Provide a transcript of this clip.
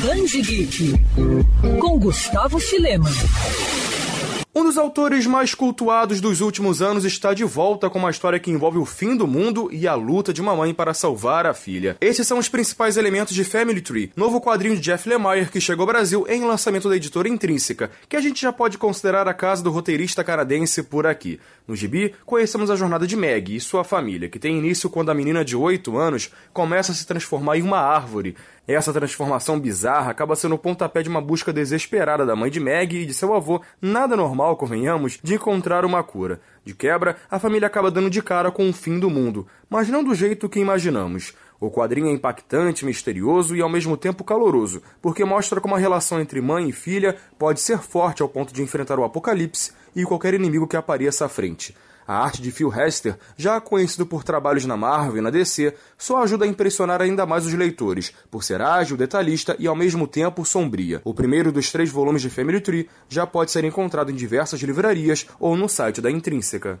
Band Geek com Gustavo Filema. Um dos autores mais cultuados dos últimos anos está de volta com uma história que envolve o fim do mundo e a luta de uma mãe para salvar a filha. Esses são os principais elementos de Family Tree, novo quadrinho de Jeff Lemire que chegou ao Brasil em lançamento da editora Intrínseca, que a gente já pode considerar a casa do roteirista canadense por aqui. No gibi, conhecemos a jornada de Meg e sua família, que tem início quando a menina de 8 anos começa a se transformar em uma árvore. Essa transformação bizarra acaba sendo o pontapé de uma busca desesperada da mãe de Meg e de seu avô, nada normal, convenhamos, de encontrar uma cura. De quebra, a família acaba dando de cara com o fim do mundo, mas não do jeito que imaginamos. O quadrinho é impactante, misterioso e ao mesmo tempo caloroso, porque mostra como a relação entre mãe e filha pode ser forte ao ponto de enfrentar o apocalipse e qualquer inimigo que apareça à frente. A arte de Phil Hester, já conhecido por trabalhos na Marvel e na DC, só ajuda a impressionar ainda mais os leitores, por ser ágil, detalhista e ao mesmo tempo sombria. O primeiro dos três volumes de Family Tree já pode ser encontrado em diversas livrarias ou no site da Intrínseca.